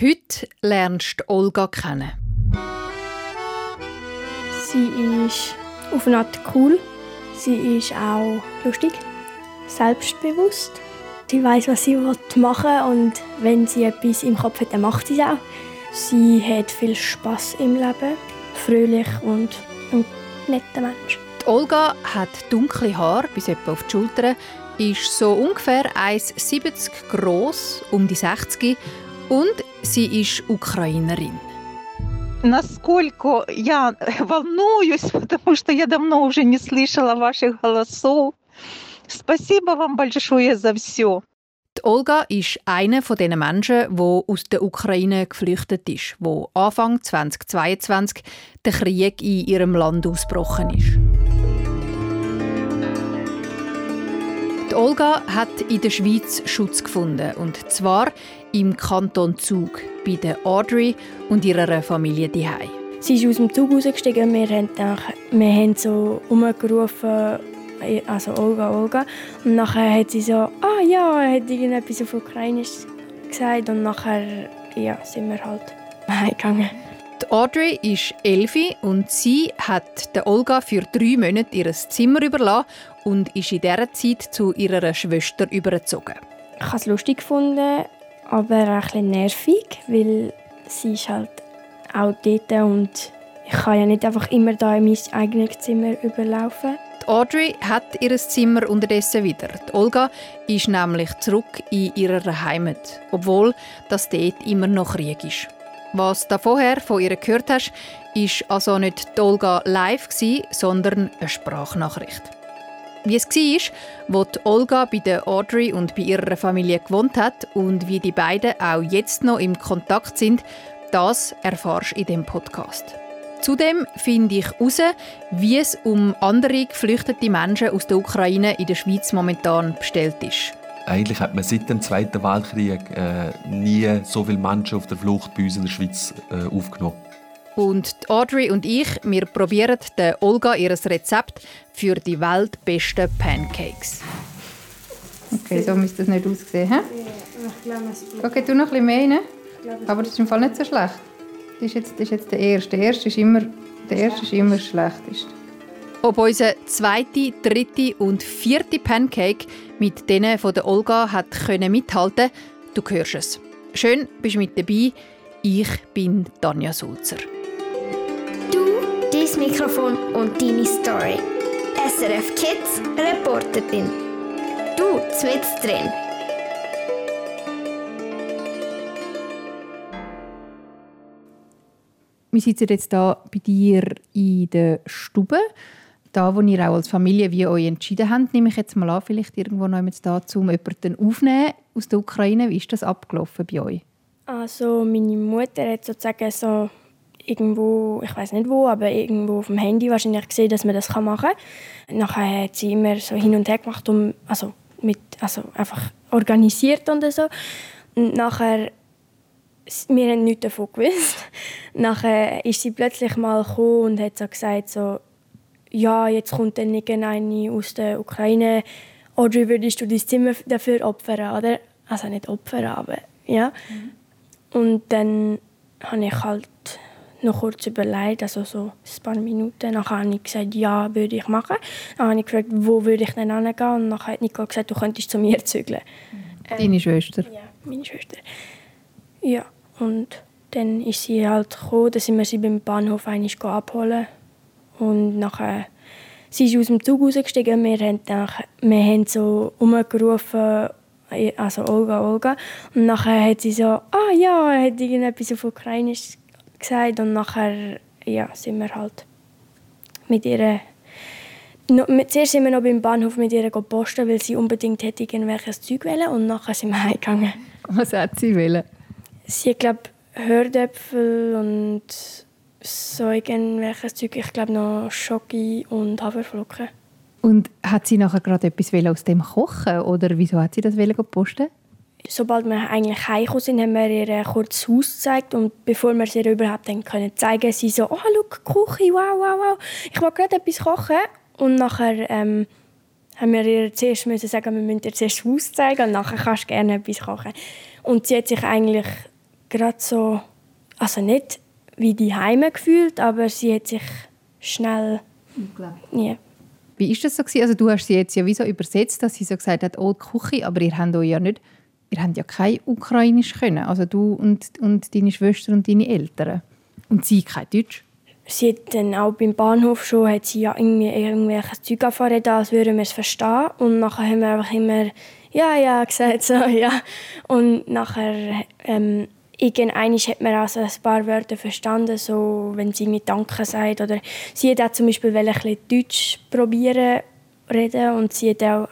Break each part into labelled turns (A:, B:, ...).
A: Heute lernst du Olga kennen.
B: Sie ist auf eine Art cool. Sie ist auch lustig, selbstbewusst. Sie weiß, was sie machen will und wenn sie etwas im Kopf hat, dann macht sie es auch. Sie hat viel Spaß im Leben, fröhlich und ein netter Mensch.
A: Die Olga hat dunkle Haare bis etwa auf die Schultern, ist so ungefähr 1,70 groß, um die 60 und sie ist Ukrainerin.
C: насколько я волнуюсь, потому что я давно уже не слышала ваших голосов. Спасибо вам большое за все.
A: Die Olga ist einer von den Menschen, der aus der Ukraine geflüchtet ist, wo Anfang 2022 der Krieg in ihrem Land ausgebrochen ist. Die Olga hat in der Schweiz Schutz gefunden und zwar im Kanton Zug bei der Audrey und ihrer Familie daheim.
B: Sie ist aus dem Zug rausgestiegen. Wir haben, gedacht, wir haben so umgerufen, also Olga, Olga. Und nachher hat sie so, ah ja, hat irgendetwas auf Ukrainisch gesagt. Und nachher ja, sind wir halt heimgegangen.
A: Die Audrey ist elf und sie hat der Olga für drei Monate ihr Zimmer überlassen und ist in dieser Zeit zu ihrer Schwester übergezogen.
B: Ich habe es lustig gefunden, aber auch ein bisschen nervig, weil sie ist halt auch dort und ich kann ja nicht einfach immer da in mein eigenes Zimmer überlaufen.
A: Die Audrey hat ihr Zimmer unterdessen wieder. Die Olga ist nämlich zurück in ihrer Heimat, obwohl das dort immer noch Krieg ist. Was du vorher von ihr gehört hast, ist also nicht die Olga live, sondern eine Sprachnachricht. Wie es war, wo Olga bei der Audrey und bei ihrer Familie gewohnt hat und wie die beiden auch jetzt noch im Kontakt sind, das erfährst du in dem Podcast. Zudem finde ich heraus, wie es um andere geflüchtete Menschen aus der Ukraine in der Schweiz momentan bestellt ist.
D: Eigentlich hat man seit dem Zweiten Weltkrieg äh, nie so viele Menschen auf der Flucht bei uns in der Schweiz äh, aufgenommen.
A: Und Audrey und ich, wir probieren der Olga ihr Rezept für die weltbesten Pancakes. Okay, so müsste das nicht aussehen. He? Okay, tu noch ein bisschen mehr rein. Aber das ist im Fall nicht so schlecht. Das ist jetzt, das ist jetzt der erste. Der erste ist immer, der erste ist immer schlechtest. Ob unser zweite, dritte und vierte Pancake mit denen von der Olga hat können mithalten, du hörst es. Schön, bist mit dabei. Ich bin Tanja Sulzer.
E: Dein Mikrofon und deine Story. SRF Kids Reporterin. Du, zwitz drin.
A: Wir sitzen jetzt hier bei dir in der Stube. Da, wo ihr auch als Familie wie euch entschieden habt, nehme ich jetzt mal an, vielleicht irgendwo noch jemand da, um jemanden aufzunehmen aus der Ukraine. Wie ist das abgelaufen bei euch?
B: Also meine Mutter hat sozusagen so irgendwo, ich weiß nicht wo, aber irgendwo auf dem Handy wahrscheinlich gesehen, dass man das machen kann. Nachher hat sie immer so hin und her gemacht, um, also, mit, also einfach organisiert und so. Und nachher wir haben nichts davon gewusst. Nachher ist sie plötzlich mal gekommen und hat so gesagt, so, ja, jetzt kommt dann irgendeine aus der Ukraine. Audrey, würdest du dein Zimmer dafür opfern, oder? Also nicht opfern, aber ja. Mhm. Und dann habe ich halt noch kurz überlegt, also so ein paar Minuten. Dann habe ich gesagt, ja, würde ich machen. Dann habe ich gefragt, wo würde ich denn hingehen? Und dann hat Nicole gesagt, du könntest zu mir zügeln.
A: Mhm. Deine ähm, Schwester?
B: Ja, meine Schwester. Ja, und dann ist sie halt gekommen, dann sind wir sie beim Bahnhof eigentlich abholen. Und nachher sie ist aus dem Zug rausgestiegen. Wir haben, nach, wir haben so umgerufen, also Olga, Olga. Und nachher hat sie so, ah ja, hat irgendetwas auf Ukrainisch gesagt. Und nachher ja, sind wir halt mit ihr No, zuerst sind wir noch beim Bahnhof mit ihr posten, weil sie unbedingt hätte irgendwelches Zeug wollen und nachher sind wir heimgegangen.
A: Was hat sie wollen?
B: Sie hat, glaube Hördäpfel und so irgendwelches Zeug. Ich glaube noch Schoki und Haferflocken.
A: Und hat sie nachher gerade etwas aus dem kochen oder wieso hat sie das posten?
B: Sobald wir eigentlich heimgekommen sind, haben wir ihr kurz das Haus gezeigt und bevor wir es ihr überhaupt dann können zeigen, sie so, oh, schau, Küche, wow, wow, wow, ich will gerade etwas kochen. Und nachher ähm, haben wir ihr zuerst müssen sagen, wir müssen ihr zuerst das Haus zeigen und nachher kannst du gerne etwas kochen. Und sie hat sich eigentlich gerade so, also nicht wie die Heime gefühlt, aber sie hat sich schnell, ja.
A: Wie ist das so gewesen? Also du hast sie jetzt ja wie so übersetzt, dass sie so gesagt hat, oh Küche, aber ihr habt euch ja nicht, ihr habt ja kein Ukrainisch können, also du und, und deine Schwester und deine Eltern. Und sie kein Deutsch.
B: Sie hat dann auch beim Bahnhof schon, hat sie ja irgendwie irgendwelche Zeug angefahren, als würden wir es verstehen. Und nachher haben wir einfach immer «Ja, ja» gesagt, so, ja. Und nachher, ähm, irgendwann hat man also ein paar Wörter verstanden, so, wenn sie mit «Danke» sagt. Oder sie hat auch zum Beispiel Deutsch probieren reden und sie hat auch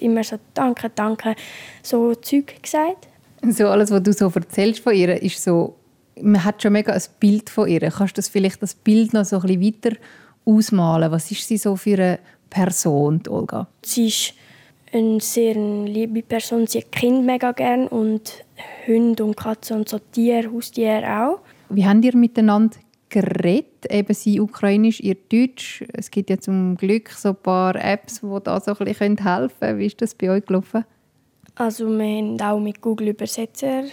B: immer so «Danke, danke», so Zeug gesagt.
A: So alles, was du so erzählst von ihr, ist so man hat schon mega ein Bild von ihr. Kannst du das vielleicht das Bild noch so ein bisschen weiter ausmalen? Was ist sie so für eine Person, Olga?
B: Sie ist eine sehr liebe Person. Sie hat Kinder mega gern und Hunde und Katzen und so Tiere, Haustiere auch.
A: Wie habt ihr miteinander geredet? Eben sie ukrainisch, ihr Deutsch. Es gibt ja zum Glück so ein paar Apps, die da so ein bisschen helfen können. Wie ist das bei euch gelaufen?
B: Also wir haben auch mit Google Übersetzer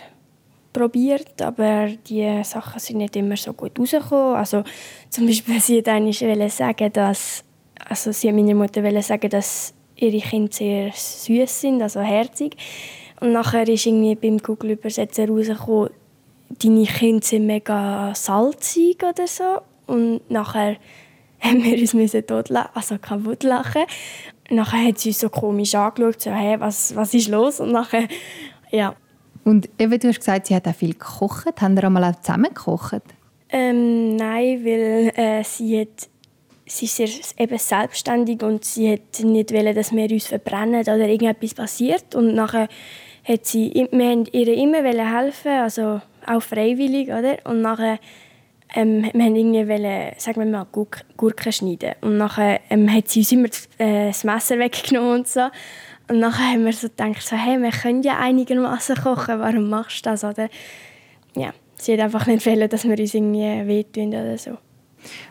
B: probiert, aber die Sachen sind nicht immer so gut rausgekommen. Also zum Beispiel sie wollte sagen, dass also sie meiner Mutter sagen, dass ihre Kinder sehr süß sind, also herzig. Und nachher ist irgendwie beim Google Übersetzer rausgekommen, deine Kinder sind mega salzig oder so. Und nachher haben wir uns totlachen, also kaputt lachen. Nachher hat sie uns so komisch angeschaut, so, hey, was, was ist los? Und nachher, ja,
A: und eben, du hast gesagt, sie hat auch viel gekocht. Haben ihr einmal auch zusammen gekocht?
B: Ähm, nein, weil äh, sie, hat, sie ist sehr, eben selbstständig und sie hat nicht wollen, dass wir uns verbrennen oder irgendetwas passiert. Und nachher hat sie, wir haben ihr immer helfen, also auch freiwillig, oder? Und nachher ähm, wir haben irgendwie wollen, sagen wir mal, Gurken schneiden. Und nachher ähm, hat sie uns immer äh, das Messer weggenommen und so. Und nachher haben wir so gedacht, so, hey, wir können ja einigermaßen kochen, warum machst du das? Oder, ja, sie hat einfach nicht wollen, dass wir uns irgendwie wehtun oder so.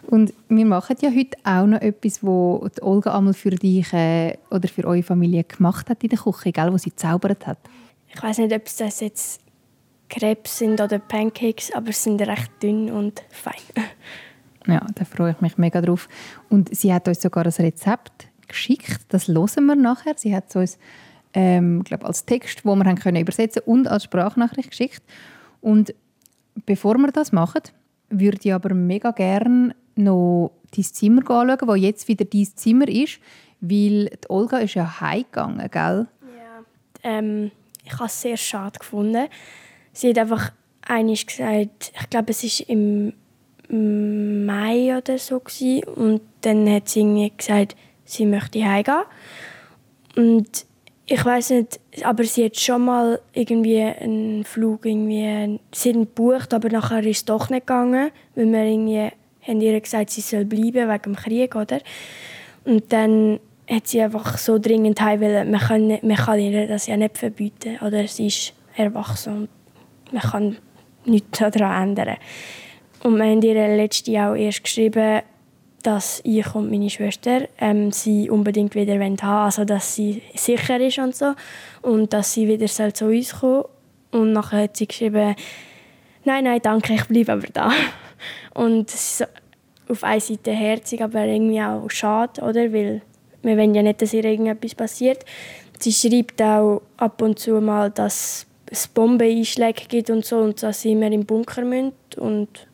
A: Und wir machen ja heute auch noch etwas, was Olga einmal für dich äh, oder für eure Familie gemacht hat in der Küche, gell, wo sie zaubert hat.
B: Ich weiß nicht, ob das jetzt Krebs sind oder Pancakes, aber sie sind recht dünn und fein.
A: Ja, da freue ich mich mega drauf. Und sie hat uns sogar ein Rezept geschickt. Das hören wir nachher. Sie hat es uns ähm, glaub, als Text, wo wir haben können übersetzen und als Sprachnachricht geschickt. Und bevor wir das machen, würde ich aber mega gerne noch dein Zimmer anschauen, wo jetzt wieder dein Zimmer ist, weil die Olga ist ja heimgegangen, gell?
B: Ja, ähm, ich habe es sehr schade gefunden. Sie hat einfach einiges gesagt, ich glaube, es war im Mai oder so gewesen, und dann hat sie irgendwie gesagt, sie möchte heimgehen. Und ich weiß nicht, aber sie hat schon mal irgendwie einen Flug irgendwie, sie hat gebucht, aber nachher ist es doch nicht gegangen, weil wir irgendwie haben ihr gesagt, sie soll bleiben wegen dem Krieg, oder? Und dann hat sie einfach so dringend heim wollen, man kann, man kann ihr das ja nicht verbieten, oder? Sie ist erwachsen man kann nichts daran ändern. Und wir haben ihr letztes Jahr auch erst geschrieben, dass ich und meine Schwester ähm, sie unbedingt wieder haben also dass sie sicher ist und so und dass sie wieder zu uns kommen und nachher hat sie geschrieben nein nein danke ich bleibe aber da. Und so auf einer Seite herzig aber irgendwie auch schade oder? Weil wir wollen ja nicht dass ihr irgendetwas passiert. Sie schreibt auch ab und zu mal dass es Bombeneinschläge gibt und so und dass sie immer im Bunker müssen und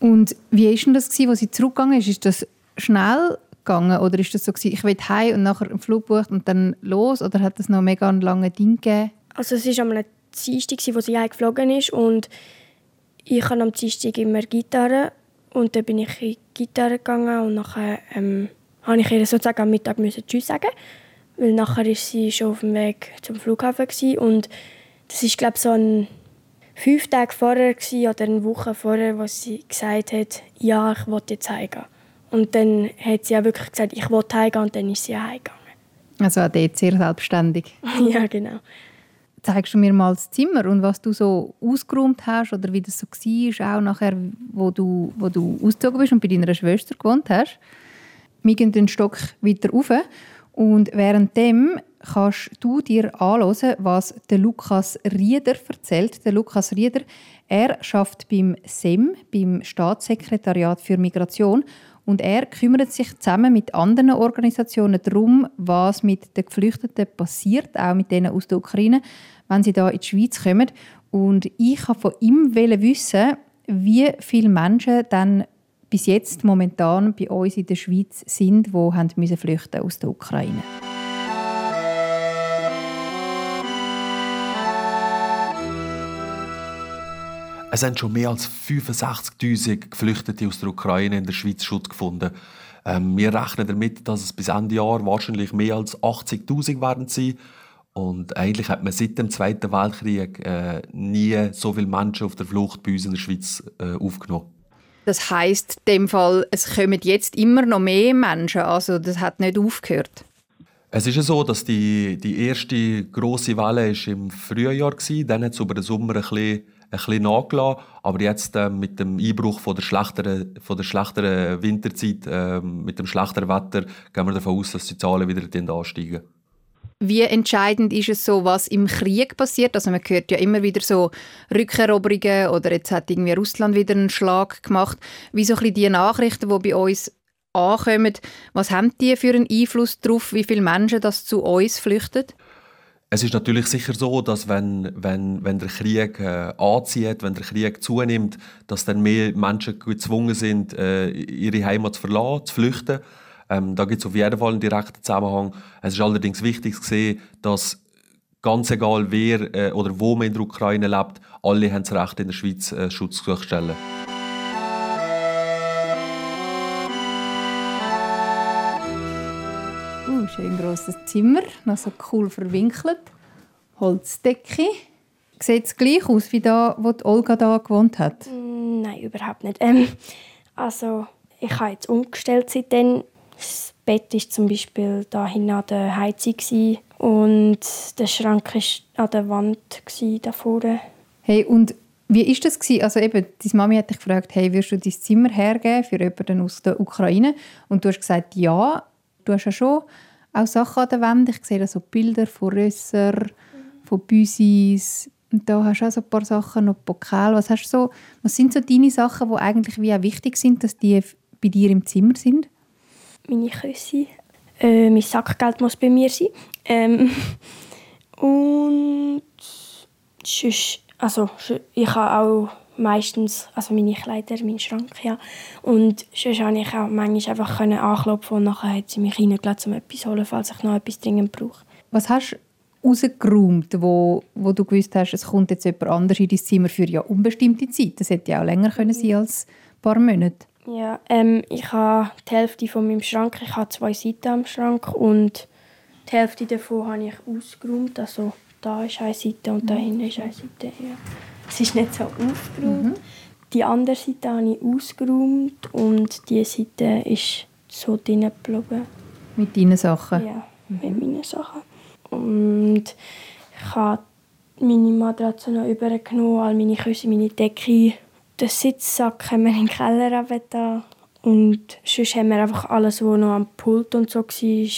A: und wie war denn das, als sie zurückgegangen ist? Ist das schnell gegangen oder ist das so, ich will heim und nachher einen Flug bucht und dann los? Oder hat das noch mega einen langen Ding gegeben?
B: Also es war am Dienstag, wo sie geflogen ist und ich habe am Dienstag immer Gitarre und dann bin ich in die Gitarre gegangen und nachher ähm, habe ich ihr sozusagen am Mittag müssen Tschüss sagen weil nachher ist sie schon auf dem Weg zum Flughafen gewesen. und das ist glaube so ein fünf Tage vorher oder eine Woche vorher, wo sie gesagt hat, ja, ich will jetzt heimgehen. Und dann hat sie auch wirklich gesagt, ich will heimgehen und dann ist sie heimgegangen.
A: Also auch dort sehr selbstständig.
B: ja, genau.
A: Zeigst du mir mal das Zimmer und was du so ausgeräumt hast oder wie das so war, auch nachher, wo du, wo du ausgezogen bist und bei deiner Schwester gewohnt hast. Wir gehen den Stock weiter rauf und währenddem kannst du dir anhören, was der Lukas Rieder erzählt. Der Lukas Rieder, er schafft beim SEM, beim Staatssekretariat für Migration, und er kümmert sich zusammen mit anderen Organisationen darum, was mit den Geflüchteten passiert, auch mit denen aus der Ukraine, wenn sie da in die Schweiz kommen. Und ich wollte von ihm wissen, wie viele Menschen dann bis jetzt momentan bei uns in der Schweiz sind, die flüchten aus der Ukraine.
D: Es haben schon mehr als 65.000 Geflüchtete aus der Ukraine in der Schweiz Schutz gefunden. Ähm, wir rechnen damit, dass es bis Ende Jahr wahrscheinlich mehr als 80.000 werden sein. Und eigentlich hat man seit dem Zweiten Weltkrieg äh, nie so viele Menschen auf der Flucht bei uns in der Schweiz äh, aufgenommen.
A: Das heißt, in dem Fall, es kommen jetzt immer noch mehr Menschen. Also das hat nicht aufgehört.
D: Es ist ja so, dass die, die erste große Welle ist im Frühjahr war. Dann hat es über den Sommer ein bisschen, bisschen nachgelassen. Aber jetzt äh, mit dem Einbruch von der schlechteren, von der schlechteren Winterzeit, äh, mit dem schlechteren Wetter, gehen wir davon aus, dass die Zahlen wieder ansteigen.
A: Wie entscheidend ist es so, was im Krieg passiert? Also man hört ja immer wieder so Rückeroberungen oder jetzt hat irgendwie Russland wieder einen Schlag gemacht. Wie so ein bisschen die Nachrichten, die bei uns ankommen, was haben die für einen Einfluss darauf, wie viele Menschen das zu uns flüchten?
D: Es ist natürlich sicher so, dass wenn, wenn, wenn der Krieg äh, anzieht, wenn der Krieg zunimmt, dass dann mehr Menschen gezwungen sind, äh, ihre Heimat zu verlassen, zu flüchten. Ähm, da gibt es auf jeden Fall einen direkten Zusammenhang. Es ist allerdings wichtig zu sehen, dass ganz egal wer äh, oder wo man in der Ukraine lebt, alle haben das Recht in der Schweiz äh, Schutz zu stellen.
A: Schön grosses Zimmer, noch so cool verwinkelt. Holzdecke. Sieht es gleich aus wie da, wo Olga da gewohnt hat?
B: Nein, überhaupt nicht. Ähm, also ich habe jetzt umgestellt seitdem. Das Bett war zum Beispiel da hinten an der Heizung und der Schrank war an der Wand da vorne.
A: Hey, und wie ist das gewesen? Also eben, deine Mami hat dich gefragt, hey, wirst du dein Zimmer hergeben für jemanden aus der Ukraine? Und du hast gesagt, ja. Du hast ja schon auch Sachen an der Wand. Ich sehe da so Bilder von Rösser, von Büsis. Und da hast du auch so ein paar Sachen, noch Pokal. Was, hast so, was sind so deine Sachen, die eigentlich wie auch wichtig sind, dass die bei dir im Zimmer sind?
B: meine Küsse. Äh, mein Sackgeld muss bei mir sein. Ähm, und sonst, also ich habe auch meistens also meine Kleider, meinen Schrank, ja. Und sonst konnte ich auch manchmal einfach anklopfen und nachher hat sie mich reingelassen, um etwas zu holen, falls ich noch etwas dringend brauche.
A: Was hast du rausgeräumt, wo, wo du gewusst hast, es kommt jetzt jemand anderes in dein Zimmer für ja unbestimmte Zeit? Das hätte ja auch länger können sein als ein paar Monate.
B: Ja, ähm, ich habe die Hälfte von meinem Schrank, ich habe zwei Seiten am Schrank und die Hälfte davon habe ich ausgeräumt. Also da ist eine Seite und da mhm. hinten ist eine Seite. Ja. Es ist nicht so aufgeräumt. Mhm. Die andere Seite habe ich ausgeräumt und die Seite ist so drin geblieben.
A: Mit deinen Sachen?
B: Ja, mit meinen Sachen. Und ich habe meine Matratze noch übergenommen, all meine Küsse, meine Decke den Sitzsack haben wir in den Keller da. Und sonst haben wir einfach alles, was noch am Pult und so war,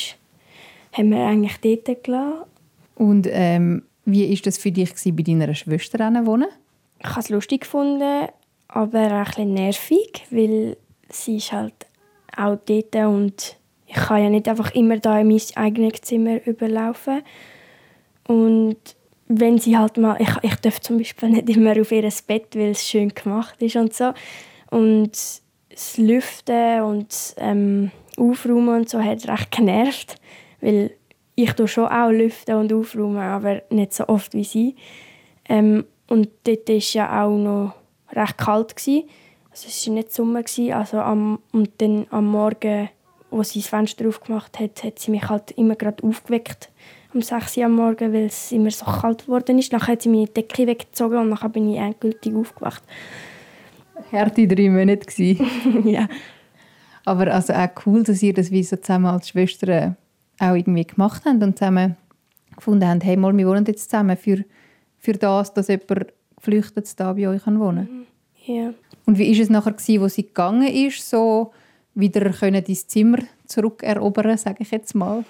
B: haben wir eigentlich dort gelassen.
A: Und ähm, wie war das für dich, bei deiner Schwester wohnen?
B: Ich habe es lustig gefunden, aber auch ein bisschen nervig, weil sie ist halt auch dort und ich kann ja nicht einfach immer da in mein eigenes Zimmer überlaufen. Und wenn sie halt mal, ich, ich darf zum Beispiel nicht immer auf ihr Bett, weil es schön gemacht ist und so. Und das Lüften und ähm, Aufräumen und so hat recht genervt, weil ich tue schon auch lüften und aufräumen, aber nicht so oft wie sie. Ähm, und dort war ja auch noch recht kalt. Gewesen. Also es war nicht Sommer. Gewesen, also am, und dann am Morgen, als sie das Fenster aufgemacht hat, hat sie mich halt immer gerade aufgeweckt um 6 Uhr am Morgen, weil es immer so kalt geworden ist. Dann hat sie meine Decke weggezogen und dann bin ich endgültig aufgewacht.
A: Härte drei Monate
B: ja.
A: Aber also auch cool, dass ihr das wie so zusammen als Schwestern auch irgendwie gemacht habt und zusammen gefunden habt, hey, mal, wir wohnen jetzt zusammen für, für das, dass jemand geflüchtet da bei euch wohnen kann.
B: Ja.
A: Und wie war es nachher, gewesen, wo sie gegangen ist, so wieder können dein Zimmer zurückerobern, sage ich jetzt mal?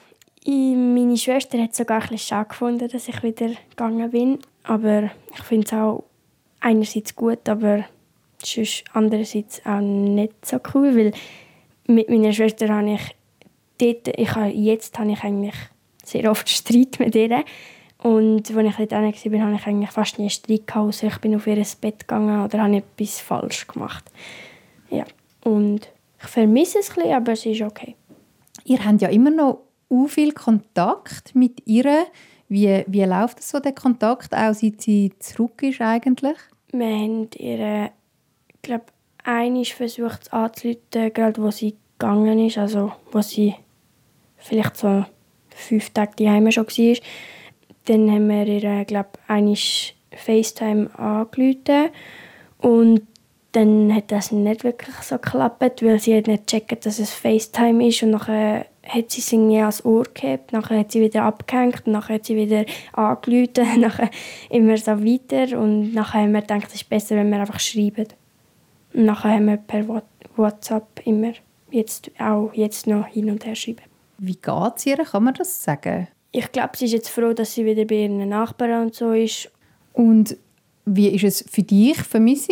B: Meine Schwester hat sogar ein bisschen schade gefunden, dass ich wieder gegangen bin. Aber ich finde es auch einerseits gut, aber sonst andererseits auch nicht so cool, weil mit meiner Schwester habe ich dort, ich habe, jetzt habe ich eigentlich sehr oft Streit mit ihr. Und als ich dort war, habe ich eigentlich fast nie Streit gehabt, also ich bin auf ihr Bett gegangen oder habe etwas falsch gemacht. Ja, und ich vermisse es ein bisschen, aber es ist okay.
A: Ihr habt ja immer noch so viel Kontakt mit ihr. Wie, wie läuft so der Kontakt, auch seit sie zurück ist eigentlich?
B: Wir haben ihr, ich glaube, einmal versucht anzurufen, gerade wo sie gegangen ist, also wo sie vielleicht so fünf Tage daheim schon war. Dann haben wir ihr, glaube ich, FaceTime angerufen und dann hat das nicht wirklich so geklappt, weil sie hat nicht gecheckt, dass es FaceTime ist und nachher hat sie es irgendwie ans Ohr gehabt, nachher hat sie wieder abgehängt, nachher hat sie wieder angerufen, nachher immer so weiter und nachher haben wir gedacht, es ist besser, wenn wir einfach schreiben. Und nachher haben wir per WhatsApp immer jetzt auch jetzt noch hin und her schreiben.
A: Wie geht es ihr? Kann man das sagen?
B: Ich glaube, sie ist jetzt froh, dass sie wieder bei ihren Nachbarn und so ist.
A: Und wie ist es für dich? Vermisst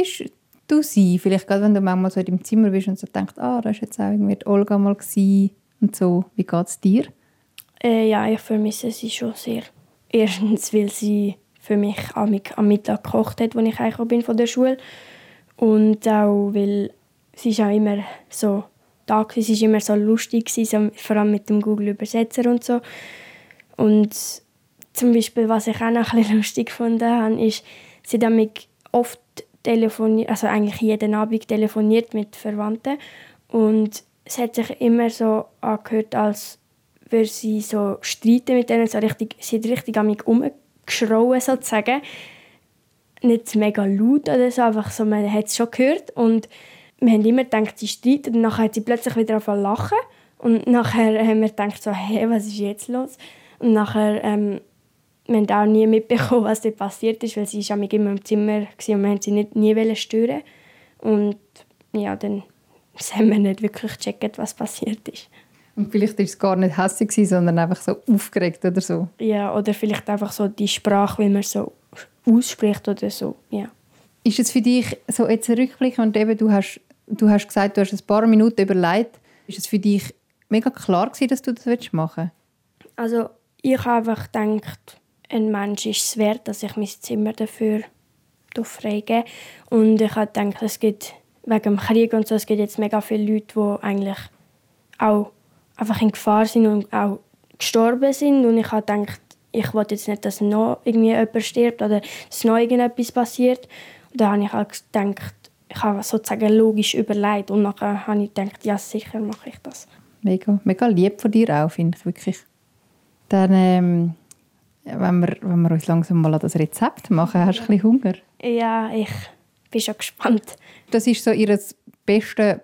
A: du sie? Vielleicht gerade, wenn du manchmal so in deinem Zimmer bist und so denkst, ah, da war jetzt auch irgendwie Olga mal gewesen und so. Wie geht es dir?
B: Äh, ja, ich vermisse sie schon sehr. Erstens, weil sie für mich am, Mittag gekocht hat, als ich eigentlich bin von der Schule. Und auch, weil sie ist auch immer so da war. Sie war immer so lustig, vor allem mit dem Google-Übersetzer und so. Und zum Beispiel, was ich auch noch ein bisschen lustig gefunden habe, ist, sie damit oft telefoniert, also eigentlich jeden Abend telefoniert mit Verwandten und es hat sich immer so angehört, als würde sie so streiten mit denen, so richtig, sie hat richtig an mich umgeschrauen sozusagen. Nicht mega laut oder so, einfach so, man hat es schon gehört und wir haben immer gedacht, sie streitet und nachher hat sie plötzlich wieder angefangen lachen und nachher haben wir gedacht so, hey, was ist jetzt los? Und nachher ähm, wir haben auch nie mitbekommen, was dort passiert ist, weil sie war immer im Zimmer und wir wollten sie nicht, nie stören. Und ja, dann haben wir nicht wirklich gecheckt, was passiert ist.
A: Und vielleicht war es gar nicht hässlich, sondern einfach so aufgeregt oder so.
B: Ja, oder vielleicht einfach so die Sprache, wie man so ausspricht oder so, ja.
A: Ist es für dich so jetzt ein Rückblick und eben du hast, du hast gesagt, du hast ein paar Minuten überlegt, ist es für dich mega klar gewesen, dass du das machen
B: willst? Also ich habe einfach gedacht, ein Mensch ist es wert, dass ich mein Zimmer dafür freigebe. Und ich habe gedacht, es gibt wegen dem Krieg und so, es gibt jetzt mega viele Leute, die eigentlich auch einfach in Gefahr sind und auch gestorben sind. Und ich habe gedacht, ich will jetzt nicht, dass noch irgendwie jemand stirbt oder dass noch irgendetwas passiert. Und da habe ich halt gedacht, ich habe sozusagen logisch überlegt und dann habe ich gedacht, ja sicher mache ich das.
A: Mega, mega lieb von dir auch, finde ich wirklich. Dann ähm, wenn wir, wenn wir uns langsam mal an das Rezept machen, hast du ein bisschen Hunger?
B: Ja, ich bin schon gespannt.
A: Das war so ihre beste,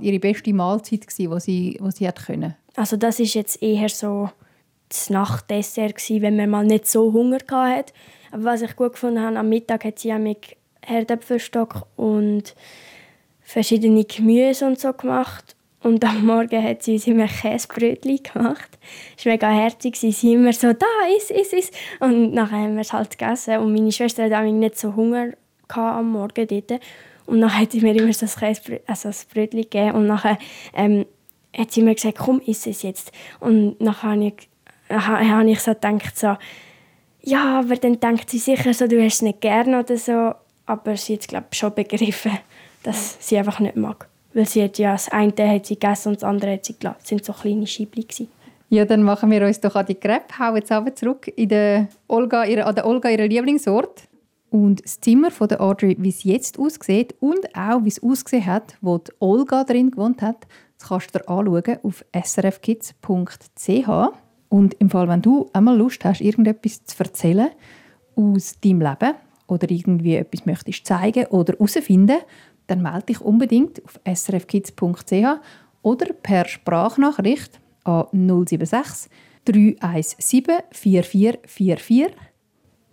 A: ihre beste Mahlzeit, die sie, die sie hat können.
B: Also das ist jetzt eher so das Nachtdessert, wenn man mal nicht so Hunger hatte. Aber was ich gut gefunden habe, am Mittag hat sie ja mit Herdäpfelstock und verschiedene Gemüse und so gemacht. Und am Morgen hat sie uns immer Käsebrötchen gemacht. Es war mega herzig. Sie war immer so, da, iss, iss, iss. Und nachher haben wir es halt gegessen. Und meine Schwester hatte nicht so Hunger am Morgen dort. Und dann hat sie mir immer so ein, Käsebrötchen, also Brötchen gegeben. Und nachher ähm, hat sie mir gesagt, komm, iss es jetzt. Und nachher habe ich, habe ich so gedacht, so, ja, aber dann denkt sie sicher so, du hast es nicht gern oder so. Aber sie hat, glaube ich, schon begriffen, dass sie einfach nicht mag. Weil sie hat ja das eine hat sie gegessen und das andere hat sie gelassen. Das sind so kleine Scheibchen.
A: Ja, dann machen wir uns doch an die Crepe. Hauen jetzt aber zurück in der Olga, ihre, an der Olga, ihren Lieblingsort. Und das Zimmer von der Audrey, wie es jetzt aussieht und auch wie es ausgesehen hat, wo die Olga drin gewohnt hat, das kannst du dir anschauen auf srfkids.ch. Und im Fall, wenn du einmal Lust hast, irgendetwas zu erzählen aus deinem Leben oder irgendwie etwas möchtest zeigen oder herausfinden, dann melde dich unbedingt auf srfkids.ch oder per Sprachnachricht an 076 317 4444.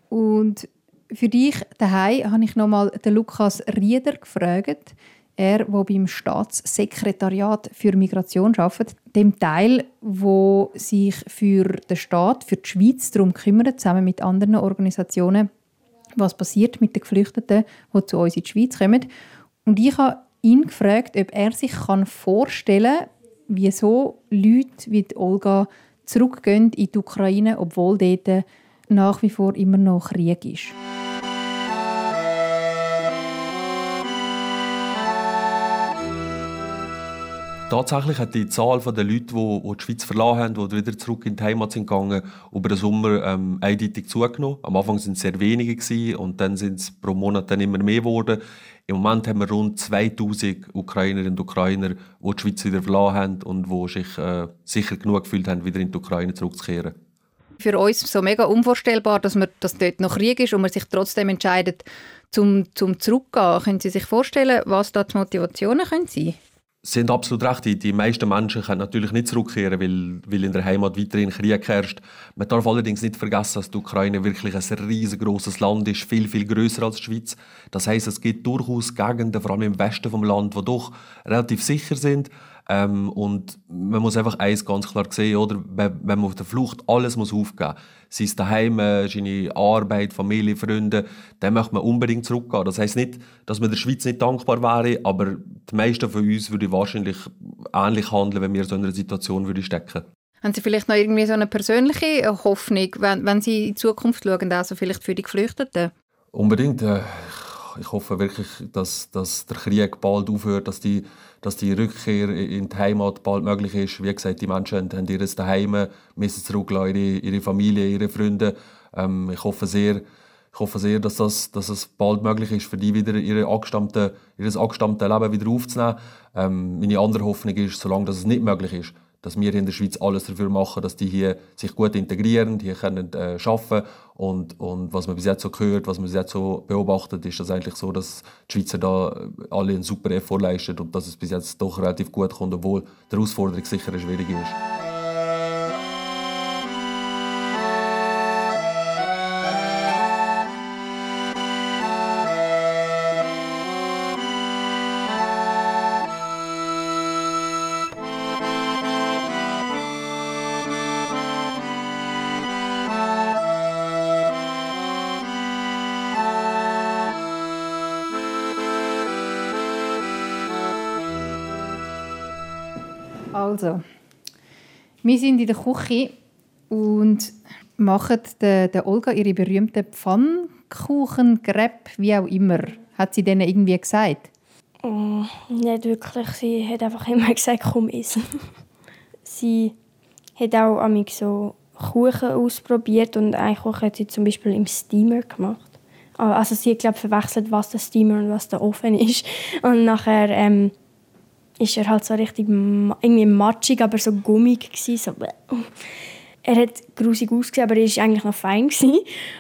A: Und für dich daheim habe ich nochmal den Lukas Rieder gefragt. Er, der beim Staatssekretariat für Migration arbeitet, dem Teil, wo sich für den Staat, für die Schweiz darum kümmert, zusammen mit anderen Organisationen, was passiert mit den Geflüchteten, die zu uns in die Schweiz kommen. Und ich habe ihn gefragt, ob er sich vorstellen kann, wieso Leute wie Olga zurückgehen in die Ukraine, obwohl dort nach wie vor immer noch Krieg ist.
D: Tatsächlich hat die Zahl der Leute, die, die die Schweiz verlassen haben, die wieder zurück in die Heimat sind gegangen, über den Sommer ähm, eindeutig zugenommen. Am Anfang sind es sehr wenige gewesen, und dann sind es pro Monat dann immer mehr geworden. Im Moment haben wir rund 2000 Ukrainerinnen und Ukrainer, die die Schweiz wieder verlassen haben und die sich äh, sicher genug gefühlt haben, wieder in die Ukraine zurückzukehren.
A: Für uns so mega unvorstellbar, dass, man, dass dort noch Krieg ist und man sich trotzdem entscheidet, zum, zum zurückgehen. Können Sie sich vorstellen, was da die Motivationen können sein?
D: Sie haben absolut recht. Die, die meisten Menschen können natürlich nicht zurückkehren, weil, weil in der Heimat weiterhin Krieg herrscht. Man darf allerdings nicht vergessen, dass die Ukraine wirklich ein riesengroßes Land ist, viel, viel größer als die Schweiz. Das heißt, es gibt durchaus Gegenden, vor allem im Westen des Landes, die doch relativ sicher sind ähm, und man muss einfach eins ganz klar sehen, oder? Wenn, wenn man auf der Flucht alles muss aufgeben muss, sei es daheim, äh, seine Arbeit, Familie, Freunde, dann möchte man unbedingt zurückgehen. Das heißt nicht, dass man der Schweiz nicht dankbar wäre, aber die meisten von uns würden wahrscheinlich ähnlich handeln, wenn wir so in einer Situation würden stecken
A: haben Sie vielleicht noch irgendwie so eine persönliche Hoffnung, wenn, wenn Sie in die Zukunft schauen, also vielleicht für die Geflüchteten?
D: Unbedingt. Äh, ich hoffe wirklich, dass, dass der Krieg bald aufhört, dass die, dass die Rückkehr in die Heimat bald möglich ist. Wie gesagt, die Menschen haben ihr Zuhause, müssen zurücklassen, ihre, ihre Familie, ihre Freunde. Ähm, ich hoffe sehr, ich hoffe sehr, dass das, dass es bald möglich ist, für die wieder ihr angestammtes Leben wieder aufzunehmen. Ähm, meine andere Hoffnung ist, solange das nicht möglich ist, dass wir in der Schweiz alles dafür machen, dass die hier sich gut integrieren, hier können äh, arbeiten und, und was man bis jetzt so gehört, was man bis jetzt so beobachtet, ist das eigentlich so, dass die Schweizer da alle einen super Effort leisten und dass es bis jetzt doch relativ gut kommt, obwohl die Herausforderung sicher schwierig ist.
A: Also, wir sind in der Küche und machen der, der Olga ihre berühmten Pfannkuchen, Crepe, wie auch immer. Hat sie denen irgendwie gesagt?
B: Oh, nicht wirklich. Sie hat einfach immer gesagt, komm essen. sie hat auch amig so Kuchen ausprobiert und einen Kuchen hat sie zum Beispiel im Steamer gemacht. Ah, also sie hat glaube verwechselt, was der Steamer und was der Ofen ist. Und nachher ähm, ist er halt so richtig irgendwie matschig, aber so gummig gewesen, so Er hat grusig ausgesehen, aber er war eigentlich noch fein gewesen.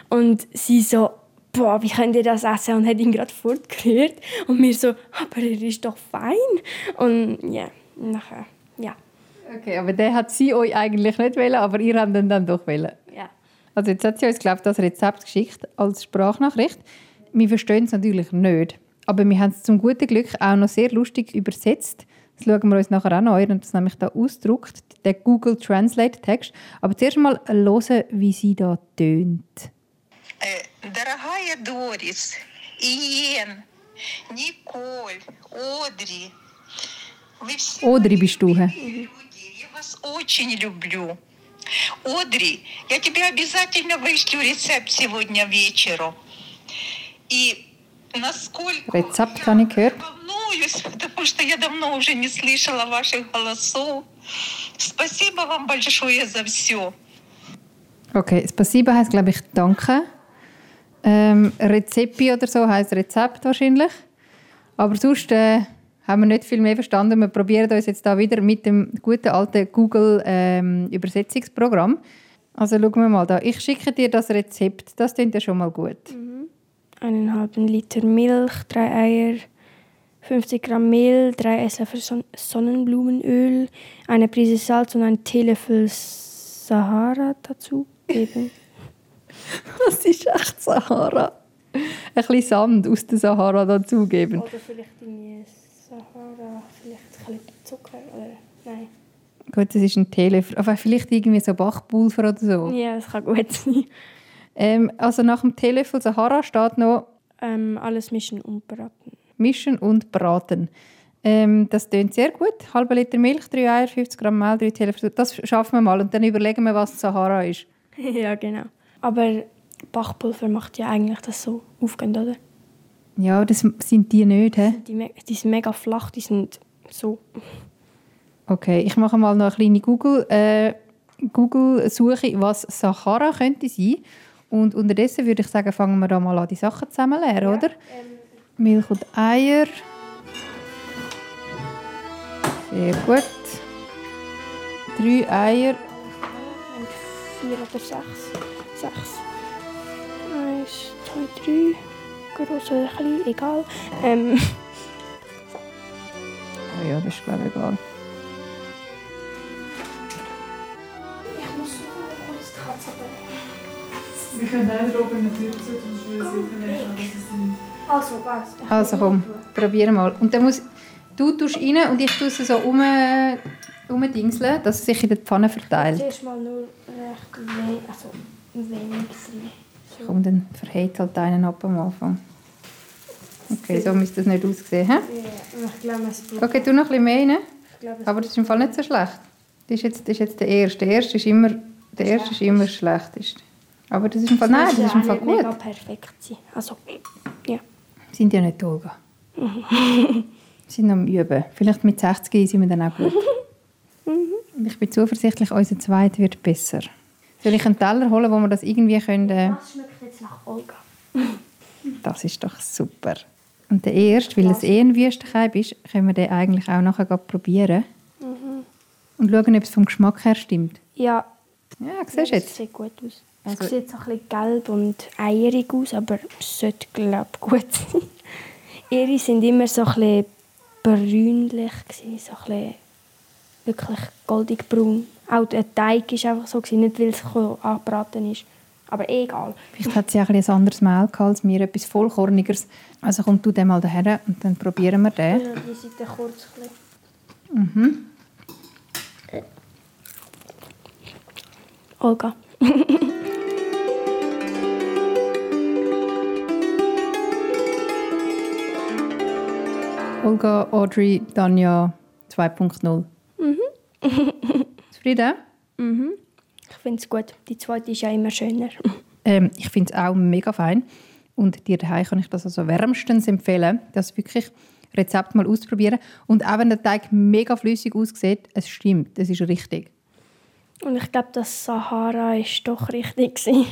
B: Und sie so, boah, wie könnt ihr das essen? Und hat ihn gerade fortgerührt. Und wir so, aber er ist doch fein. Und ja, nachher, ja.
A: Okay, aber der hat sie euch eigentlich nicht wollen, aber ihr habt ihn dann doch wollen.
B: Ja.
A: Also jetzt hat sie uns, glaube ich, das Rezept geschickt als Sprachnachricht. Wir verstehen es natürlich nicht. Aber wir haben es zum guten Glück auch noch sehr lustig übersetzt. Das schauen wir uns nachher auch noch an. Das nämlich da ausdruckt, der Google Translate Text. Aber zuerst mal hören, wie sie da tönt.
C: Дорогая Дорис, Иен, Николь, Одри, вы все
A: Одри бишь du, hä?
C: люди, я вас очень люблю. Одри, я тебе обязательно вышлю рецепт сегодня вечером. И насколько
A: Rezept habe ich gehört.
C: волнуюсь, потому что я давно уже не слышала ваших голосов. Спасибо вам большое за все.
A: Okay, Spasiba heisst, glaube ich, Danke. Ähm, Rezepi oder so heisst Rezept wahrscheinlich. Aber sonst äh, haben wir nicht viel mehr verstanden. Wir probieren uns jetzt da wieder mit dem guten alten Google ähm, Übersetzungsprogramm. Also schauen wir mal da. Ich schicke dir das Rezept. Das klingt ja schon mal gut.
B: Mhm. Eineinhalb Liter Milch, drei Eier, 50 Gramm Mehl, drei Esslöffel Son Sonnenblumenöl, eine Prise Salz und ein Teelöffel Sahara dazu geben.
A: Das ist echt Sahara. Ein bisschen Sand aus der Sahara dazugeben.
B: Oder vielleicht irgendwie Sahara, vielleicht ein bisschen Zucker oder nein.
A: Gut, das ist ein Teelöffel. Aber vielleicht irgendwie so Backpulver oder so.
B: Ja, das kann gut sein.
A: Ähm, also nach dem Teelöffel Sahara steht noch
B: Ähm, alles mischen und braten.
A: mischen und braten. Ähm, das tönt sehr gut. Halbe Liter Milch, 3 Eier, 50 Gramm Mehl, 3 Teelöffel. Das schaffen wir mal und dann überlegen wir, was Sahara ist.
B: ja, genau. Aber Backpulver macht ja eigentlich das so aufgehen, oder?
A: Ja, das sind die nicht, hä?
B: Die, die sind mega flach, die sind so.
A: Okay, ich mache mal noch eine kleine Google, äh, Google-Suche, was Sahara könnte sein. Und unterdessen würde ich sagen, fangen wir da mal an, die Sachen zusammen leeren, oder? Milch und Eier. Sehr gut. Drei Eier.
B: Und vier oder sechs. Sechs. Eins, zwei, drei. Groß oder klein, egal. Ähm,
A: Oh ja, das ist glaube ich egal.
F: Wir können auch oben in der Tür zu tun, sicher nicht, sie sind...
B: Also, was?
A: Also komm, probieren mal. Und dann muss, du tust rein und ich tue sie so um, umdingseln, dass es sich in der Pfanne verteilt.
B: Zuerst mal nur recht wenig, also wenig drin. So.
A: Komm, dann verhält halt einen ab am Anfang. Okay, so müsste das nicht aussehen. He?
B: Ja, ich glaube, es braucht...
A: Okay, tu noch ein bisschen mehr rein.
B: Glaube, es
A: Aber das ist im Fall nicht so schlecht. Das ist jetzt, das ist jetzt der erste. Der erste ist immer, der erste ist immer das Schlechteste. Aber das ist im Fall, nein, das ist im Fall
B: nicht mega
A: gut.
B: perfekt sein. Also, ja.
A: Sind ja nicht Olga. sind noch am Üben. Vielleicht mit 60 sind wir dann auch gut. Und ich bin zuversichtlich, unser Zweit wird besser. Soll ich einen Teller holen, wo wir das irgendwie können... Äh,
B: Das schmeckt jetzt nach Olga.
A: das ist doch super. Und der erste, weil es eh ein Wüstenkeib ist, können wir den eigentlich auch nachher probieren. Und schauen, ob es vom Geschmack her stimmt.
B: Ja,
A: Ja, siehst du
B: das
A: jetzt?
B: sieht gut aus.
A: Also-
B: es sieht so ein bisschen gelb und eierig aus, aber es sollte, glaube ich, gut sein. Ihre sind immer so ein bisschen brünlich, gewesen, so ein bisschen wirklich goldig braun. Auch der Teig war einfach so, gewesen, nicht weil es angebraten ist. Aber egal.
A: Vielleicht hat sie auch ein, anderes Mehl gehabt als mir, etwas Vollkornigeres. Also komm du den mal daher und dann probieren wir den.
B: Ja, die Seite kurz.
A: Mhm.
B: Olga.
A: Olga, Audrey, Tanja 2.0. Zufrieden?
B: Ich finde es gut. Die zweite ist ja immer schöner.
A: Ähm, ich finde es auch mega fein. Und dir daheim kann ich das also wärmstens empfehlen, das wirklich Rezept mal auszuprobieren. Und auch wenn der Teig mega flüssig aussieht, es stimmt, es ist richtig.
B: Und ich glaube, das Sahara ist doch richtig. gewesen.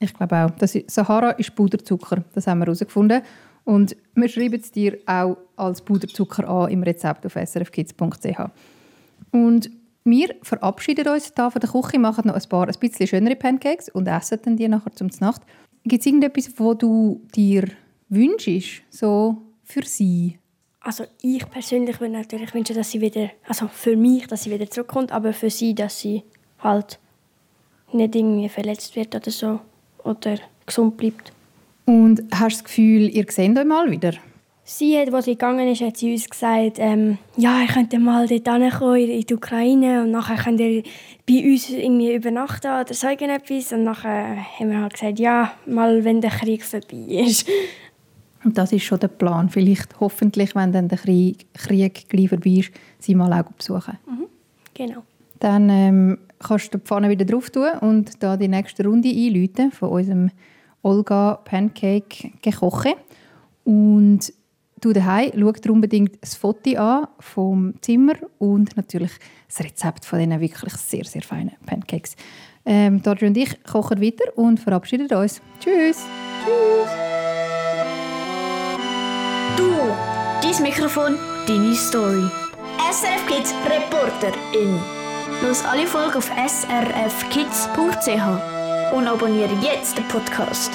A: Ich glaube auch. Das Sahara ist Puderzucker, das haben wir herausgefunden. Und wir schreiben es dir auch als Puderzucker an im Rezept auf srfkids.ch. Und wir verabschieden uns hier von der Küche, machen noch ein paar ein bisschen schönere Pancakes und essen dann die nachher zum Nacht. Gibt es irgendetwas, wo du dir wünschst, so für sie?
B: Also ich persönlich würde natürlich wünschen, dass sie wieder, also für mich, dass sie wieder zurückkommt, aber für sie, dass sie halt nicht irgendwie verletzt wird oder so oder gesund bleibt.
A: Und hast du das Gefühl, ihr seht euch mal wieder?
B: Sie, hat, als sie gegangen ist, hat sie uns gesagt, ähm, ja, ihr könnt mal dort hinkommen in die Ukraine und nachher könnt ihr bei uns irgendwie übernachten oder so irgendetwas. Und nachher haben wir halt gesagt, ja, mal wenn der Krieg vorbei ist.
A: Und das ist schon der Plan. Vielleicht, hoffentlich, wenn dann der Krieg, Krieg gleich vorbei ist, sie mal auch besuchen.
B: Genau.
A: Dann ähm, kannst du die Pfanne wieder drauf tun und da die nächste Runde einläuten von unserem Olga Pancake gekoche. Und du daheim schau dir unbedingt das Foto an vom Zimmer und natürlich das Rezept von diesen wirklich sehr, sehr feinen Pancakes. Ähm, Dodger und ich kochen weiter und verabschieden uns. Tschüss!
E: Du, dein Mikrofon, deine Story. SRF Kids Reporterin. Los alle Folgen auf srfkids.ch und abonniere jetzt den Podcast.